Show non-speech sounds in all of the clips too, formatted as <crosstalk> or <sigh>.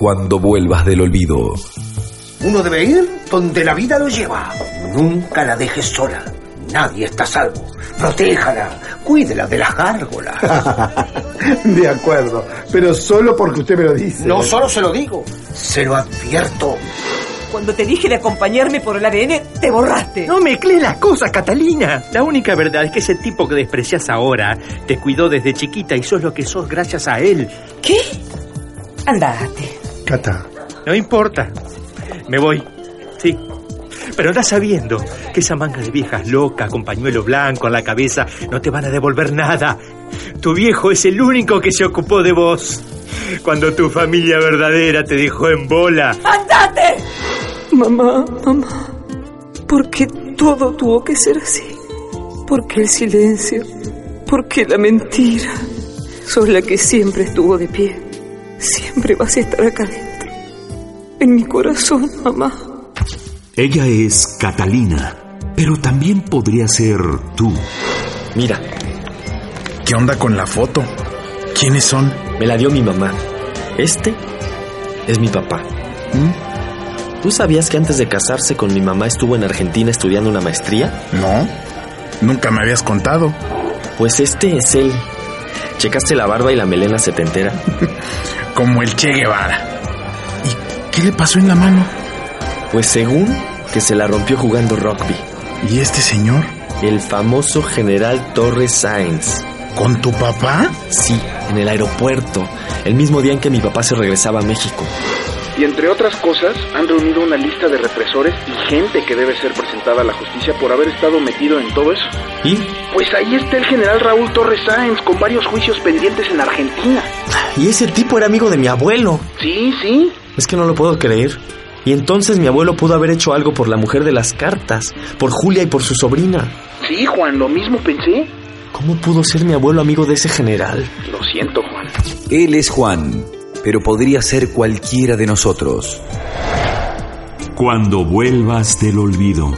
cuando vuelvas del olvido. Uno debe ir donde la vida lo lleva. Nunca la dejes sola. Nadie está a salvo. Protéjala. Cuídela de las gárgolas. <laughs> de acuerdo, pero solo porque usted me lo dice. No solo se lo digo, se lo advierto. Cuando te dije de acompañarme por el ADN, te borraste. No mezclé las cosas, Catalina. La única verdad es que ese tipo que desprecias ahora te cuidó desde chiquita y sos lo que sos gracias a él. ¿Qué? Andate. Cata. No importa. Me voy. Sí. Pero anda sabiendo que esa manga de viejas locas con pañuelo blanco en la cabeza no te van a devolver nada. Tu viejo es el único que se ocupó de vos. Cuando tu familia verdadera te dejó en bola. ¡Andate! Mamá, mamá, ¿por qué todo tuvo que ser así? ¿Por qué el silencio? ¿Por qué la mentira? Sos la que siempre estuvo de pie. Siempre vas a estar acá dentro. En mi corazón, mamá. Ella es Catalina, pero también podría ser tú. Mira. ¿Qué onda con la foto? ¿Quiénes son? Me la dio mi mamá. Este es mi papá. ¿Mm? ¿Tú sabías que antes de casarse con mi mamá estuvo en Argentina estudiando una maestría? No, nunca me habías contado. Pues este es él. ¿Checaste la barba y la melena setentera? <laughs> Como el Che Guevara. ¿Y qué le pasó en la mano? Pues según que se la rompió jugando rugby. ¿Y este señor? El famoso general Torres Sáenz. ¿Con tu papá? Sí, en el aeropuerto, el mismo día en que mi papá se regresaba a México. Y entre otras cosas, han reunido una lista de represores y gente que debe ser presentada a la justicia por haber estado metido en todo eso. ¿Y? Pues ahí está el general Raúl Torres Sáenz con varios juicios pendientes en Argentina. Y ese tipo era amigo de mi abuelo. Sí, sí. Es que no lo puedo creer. Y entonces mi abuelo pudo haber hecho algo por la mujer de las cartas, por Julia y por su sobrina. Sí, Juan, lo mismo pensé. ¿Cómo pudo ser mi abuelo amigo de ese general? Lo siento, Juan. Él es Juan, pero podría ser cualquiera de nosotros. Cuando vuelvas del olvido.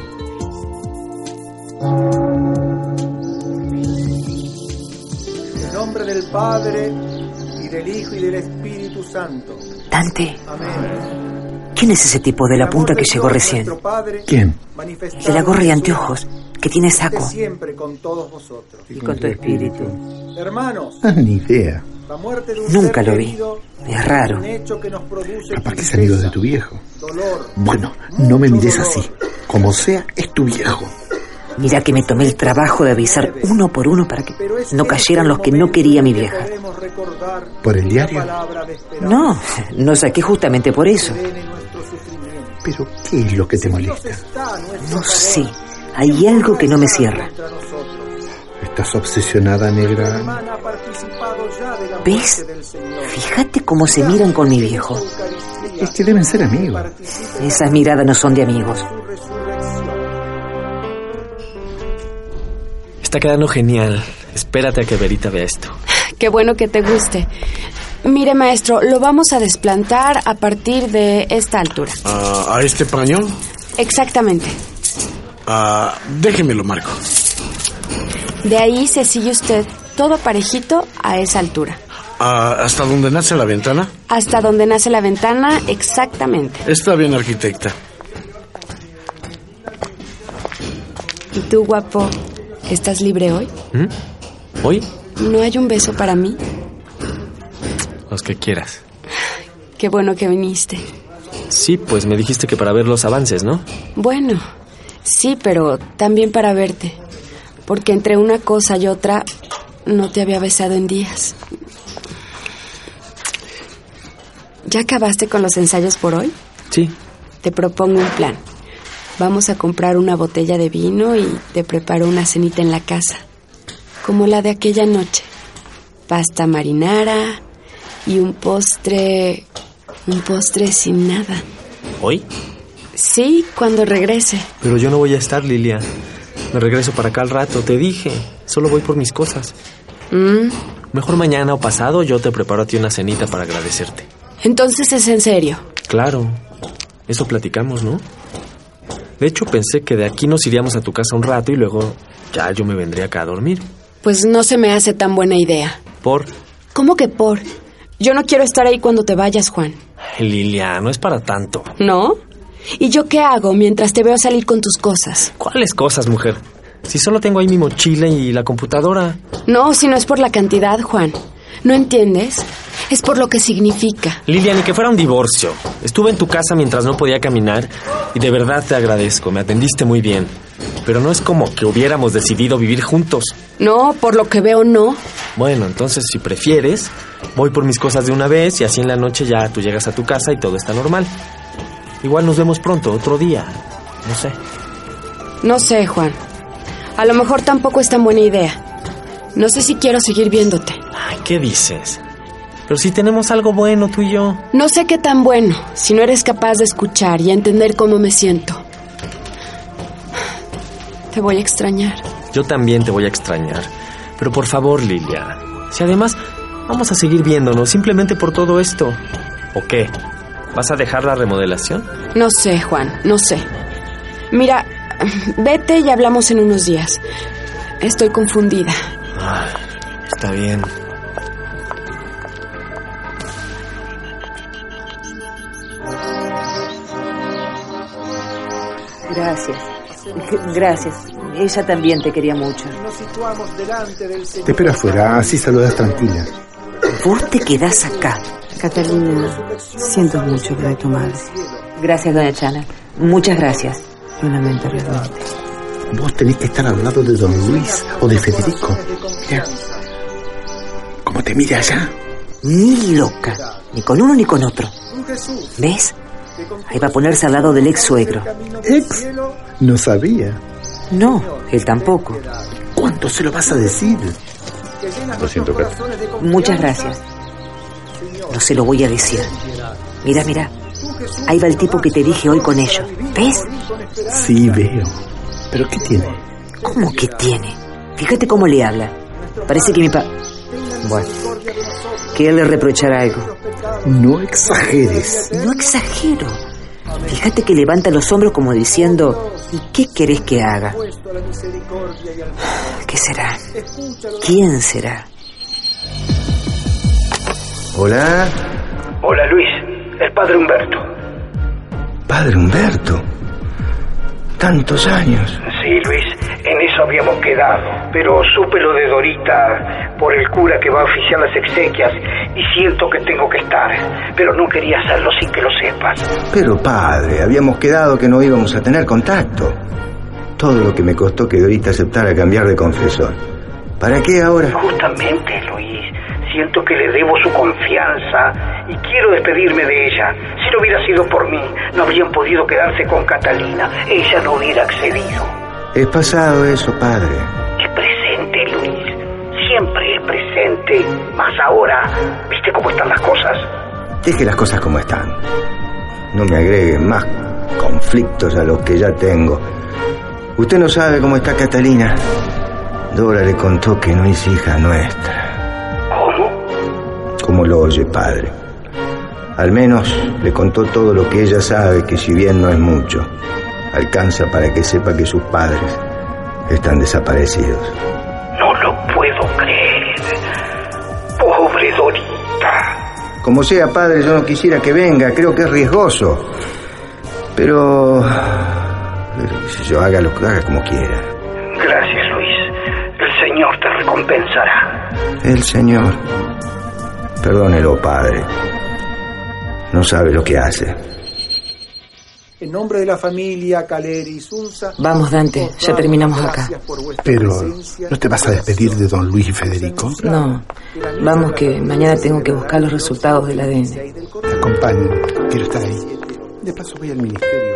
En nombre del Padre y del Hijo y del Espíritu Santo. Dante. Amén. ¿Quién es ese tipo de la punta que llegó recién? ¿Quién? De la gorra y anteojos, que tiene saco. Siempre con todos vosotros. Y con tu espíritu. Hermanos. Ah, ni idea. La muerte de un Nunca ser lo vi. Es raro. Capaz que es amigo de tu viejo. dolor. Bueno, no me mires así. Como sea, es tu viejo. Mira que me tomé el trabajo de avisar uno por uno para que no cayeran los que no quería mi vieja. ¿Por el diario? No, no saqué justamente por eso. ¿Pero qué es lo que te molesta? No sé, hay algo que no me cierra. ¿Estás obsesionada, negra? ¿Ves? Fíjate cómo se miran con mi viejo. Es que deben ser amigos. Esas miradas no son de amigos. Está quedando genial. Espérate a que Verita vea esto. Qué bueno que te guste. Mire, maestro, lo vamos a desplantar a partir de esta altura. ¿A este pañón? Exactamente. Ah, déjemelo, Marco. De ahí se sigue usted todo parejito a esa altura. Ah, ¿Hasta donde nace la ventana? Hasta donde nace la ventana, exactamente. Está bien, arquitecta. ¿Y tú, guapo, estás libre hoy? ¿Mm? ¿Hoy? ¿No hay un beso para mí? Los que quieras. Qué bueno que viniste. Sí, pues me dijiste que para ver los avances, ¿no? Bueno, sí, pero también para verte. Porque entre una cosa y otra no te había besado en días. ¿Ya acabaste con los ensayos por hoy? Sí. Te propongo un plan. Vamos a comprar una botella de vino y te preparo una cenita en la casa. Como la de aquella noche. Pasta marinara y un postre... Un postre sin nada. ¿Hoy? Sí, cuando regrese. Pero yo no voy a estar, Lilia. Me regreso para acá al rato, te dije. Solo voy por mis cosas. Mm, Mejor mañana o pasado yo te preparo a ti una cenita para agradecerte. Entonces es en serio. Claro. Eso platicamos, ¿no? De hecho, pensé que de aquí nos iríamos a tu casa un rato y luego ya yo me vendría acá a dormir. Pues no se me hace tan buena idea. Por... ¿Cómo que por? Yo no quiero estar ahí cuando te vayas, Juan. Lilia, no es para tanto. ¿No? ¿Y yo qué hago mientras te veo salir con tus cosas? ¿Cuáles cosas, mujer? Si solo tengo ahí mi mochila y la computadora. No, si no es por la cantidad, Juan. ¿No entiendes? Es por lo que significa. Lilia, ni que fuera un divorcio. Estuve en tu casa mientras no podía caminar y de verdad te agradezco. Me atendiste muy bien. Pero no es como que hubiéramos decidido vivir juntos. No, por lo que veo, no. Bueno, entonces si prefieres, voy por mis cosas de una vez y así en la noche ya tú llegas a tu casa y todo está normal. Igual nos vemos pronto, otro día. No sé. No sé, Juan. A lo mejor tampoco es tan buena idea. No sé si quiero seguir viéndote. ¿Qué dices? Pero si tenemos algo bueno tú y yo. No sé qué tan bueno, si no eres capaz de escuchar y entender cómo me siento. Te voy a extrañar. Yo también te voy a extrañar. Pero por favor, Lilia. Si además vamos a seguir viéndonos simplemente por todo esto. ¿O qué? ¿Vas a dejar la remodelación? No sé, Juan, no sé. Mira, vete y hablamos en unos días. Estoy confundida. Está bien. Gracias. Gracias. Ella también te quería mucho. Te espero afuera, así saludas tranquila. Vos te quedás acá. Catalina, siento mucho lo de tu madre. Gracias, doña Chana. Muchas gracias. Lo lamento realmente. Vos tenés que estar al lado de don Luis o de Federico. Mira. ¿Cómo te mira allá? Ni loca. Ni con uno ni con otro. ¿Ves? Ahí va a ponerse al lado del ex suegro. ¿Ex? No sabía. No, él tampoco. ¿Cuánto se lo vas a decir? Lo siento, Kat. Muchas gracias. No se lo voy a decir. Mira, mira. Ahí va el tipo que te dije hoy con ellos. ¿Ves? Sí, veo. ¿Pero qué tiene? ¿Cómo que tiene? Fíjate cómo le habla. Parece que mi pa... Bueno, que él le reprochará algo. No exageres. No exagero. Fíjate que levanta los hombros como diciendo, ¿y qué querés que haga? <sighs> ¿Qué será? ¿Quién será? Hola. Hola Luis, el padre Humberto. Padre Humberto. Tantos años. Sí, Luis, en eso habíamos quedado. Pero supe lo de Dorita por el cura que va a oficiar las exequias y siento que tengo que estar. Pero no quería hacerlo sin que lo sepas. Pero padre, habíamos quedado que no íbamos a tener contacto. Todo lo que me costó que Dorita aceptara cambiar de confesor. ¿Para qué ahora? Justamente, Luis. Siento que le debo su confianza y quiero despedirme de ella. Si no hubiera sido por mí, no habrían podido quedarse con Catalina. Ella no hubiera accedido. Es pasado eso, padre. El presente, Luis. Siempre el presente. Más ahora. ¿Viste cómo están las cosas? Deje las cosas como están. No me agreguen más conflictos a los que ya tengo. Usted no sabe cómo está Catalina. Dora le contó que no es hija nuestra. Como lo oye, padre. Al menos le contó todo lo que ella sabe, que si bien no es mucho, alcanza para que sepa que sus padres están desaparecidos. No lo puedo creer. Pobre Dorita. Como sea, padre, yo no quisiera que venga, creo que es riesgoso. Pero... pero si yo haga lo que haga como quiera. Gracias, Luis. El Señor te recompensará. El Señor. Perdónelo, padre. No sabe lo que hace. En nombre de la familia Caleri Sunza. Vamos, Dante, ya terminamos acá. Pero, ¿no te vas a despedir de don Luis y Federico? No, vamos que mañana tengo que buscar los resultados del ADN. Te acompaño, quiero estar ahí. De paso voy al ministerio.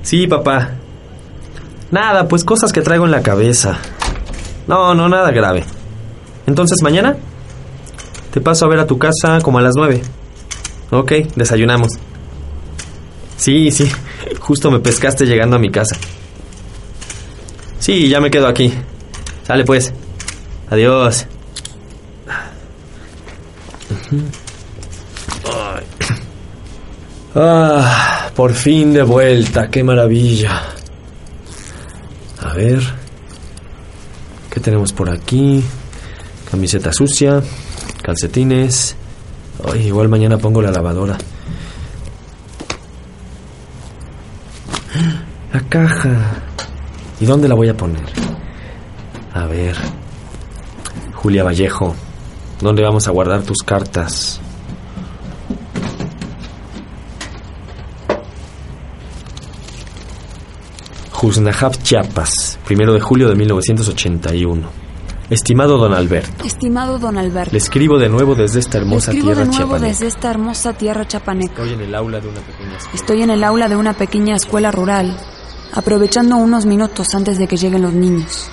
Sí, papá. Nada, pues cosas que traigo en la cabeza. No, no, nada grave. Entonces, mañana te paso a ver a tu casa como a las nueve. Ok, desayunamos. Sí, sí, <laughs> justo me pescaste llegando a mi casa. Sí, ya me quedo aquí. Sale pues. Adiós. <clears throat> Ah, por fin de vuelta, qué maravilla. A ver. ¿Qué tenemos por aquí? Camiseta sucia, calcetines. Ay, igual mañana pongo la lavadora. La caja. ¿Y dónde la voy a poner? A ver. Julia Vallejo, ¿dónde vamos a guardar tus cartas? Jusnajab, Chiapas, primero de julio de 1981. Estimado don Alberto. Estimado don Alberto. Le escribo de nuevo desde esta hermosa Le escribo tierra de nuevo desde esta hermosa tierra chapaneca. Estoy en el aula de una pequeña escuela. Estoy en el aula de una pequeña escuela rural, aprovechando unos minutos antes de que lleguen los niños.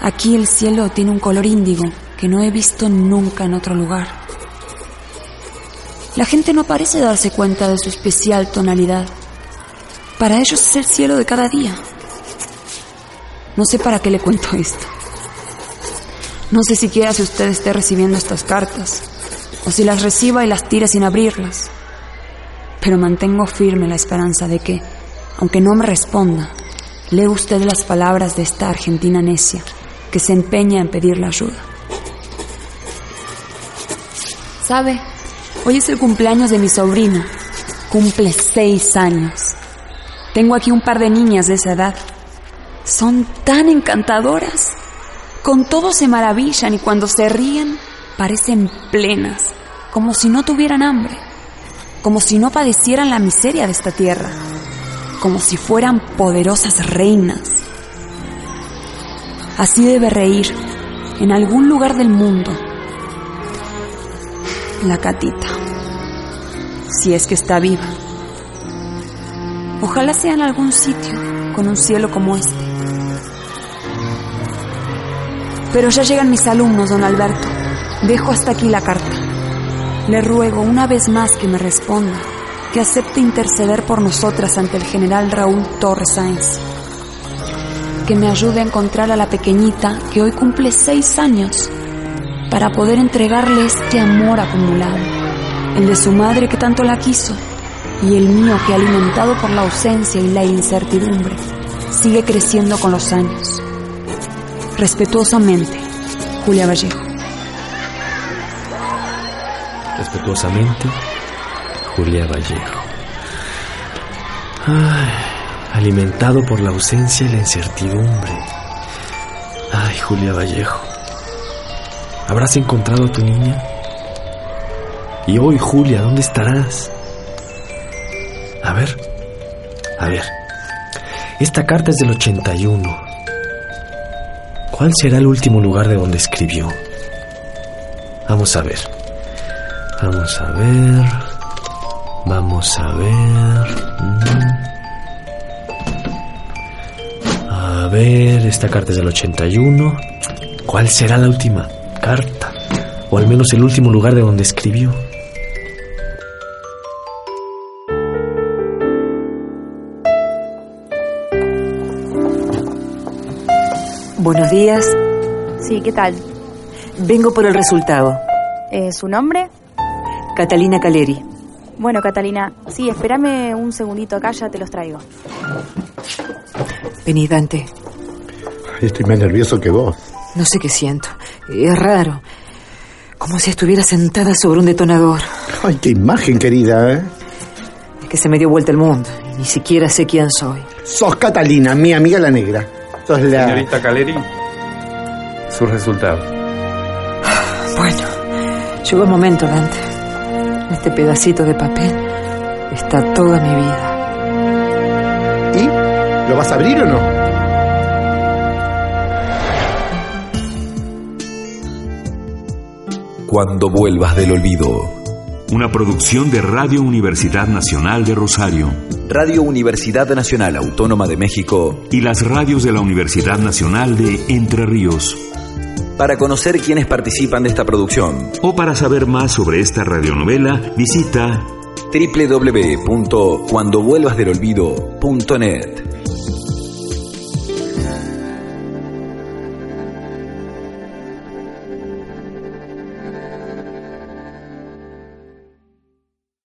Aquí el cielo tiene un color índigo que no he visto nunca en otro lugar. La gente no parece darse cuenta de su especial tonalidad. Para ellos es el cielo de cada día. No sé para qué le cuento esto. No sé siquiera si usted esté recibiendo estas cartas, o si las reciba y las tire sin abrirlas. Pero mantengo firme la esperanza de que, aunque no me responda, lee usted las palabras de esta argentina necia que se empeña en pedirle ayuda. ¿Sabe? Hoy es el cumpleaños de mi sobrino. Cumple seis años. Tengo aquí un par de niñas de esa edad. Son tan encantadoras. Con todo se maravillan y cuando se ríen parecen plenas, como si no tuvieran hambre, como si no padecieran la miseria de esta tierra, como si fueran poderosas reinas. Así debe reír en algún lugar del mundo la catita, si es que está viva. Ojalá sea en algún sitio con un cielo como este. Pero ya llegan mis alumnos, don Alberto. Dejo hasta aquí la carta. Le ruego una vez más que me responda, que acepte interceder por nosotras ante el general Raúl Torres Sáenz. Que me ayude a encontrar a la pequeñita que hoy cumple seis años para poder entregarle este amor acumulado, el de su madre que tanto la quiso y el mío que alimentado por la ausencia y la incertidumbre sigue creciendo con los años. Respetuosamente, Julia Vallejo. Respetuosamente, Julia Vallejo. Ay, alimentado por la ausencia y la incertidumbre. Ay, Julia Vallejo. ¿Habrás encontrado a tu niña? Y hoy, Julia, ¿dónde estarás? A ver, a ver. Esta carta es del 81. ¿Cuál será el último lugar de donde escribió? Vamos a ver. Vamos a ver. Vamos a ver. Mm. A ver, esta carta es del 81. ¿Cuál será la última carta? O al menos el último lugar de donde escribió. Buenos días. Sí, ¿qué tal? Vengo por el resultado. Eh, ¿Su nombre? Catalina Caleri. Bueno, Catalina, sí, espérame un segundito acá, ya te los traigo. Vení, Dante. Estoy más nervioso que vos. No sé qué siento. Es raro. Como si estuviera sentada sobre un detonador. Ay, qué imagen, querida, ¿eh? Es que se me dio vuelta el mundo. Y ni siquiera sé quién soy. Sos Catalina, mi amiga la negra. Sos la... Señorita Caleri, su resultado. Bueno, llegó el momento, Dante. Este pedacito de papel está toda mi vida. ¿Y? ¿Lo vas a abrir o no? Cuando vuelvas del olvido. Una producción de Radio Universidad Nacional de Rosario. Radio Universidad Nacional Autónoma de México. Y las radios de la Universidad Nacional de Entre Ríos. Para conocer quienes participan de esta producción. O para saber más sobre esta radionovela, visita www.cuandovuelvasdelolvido.net.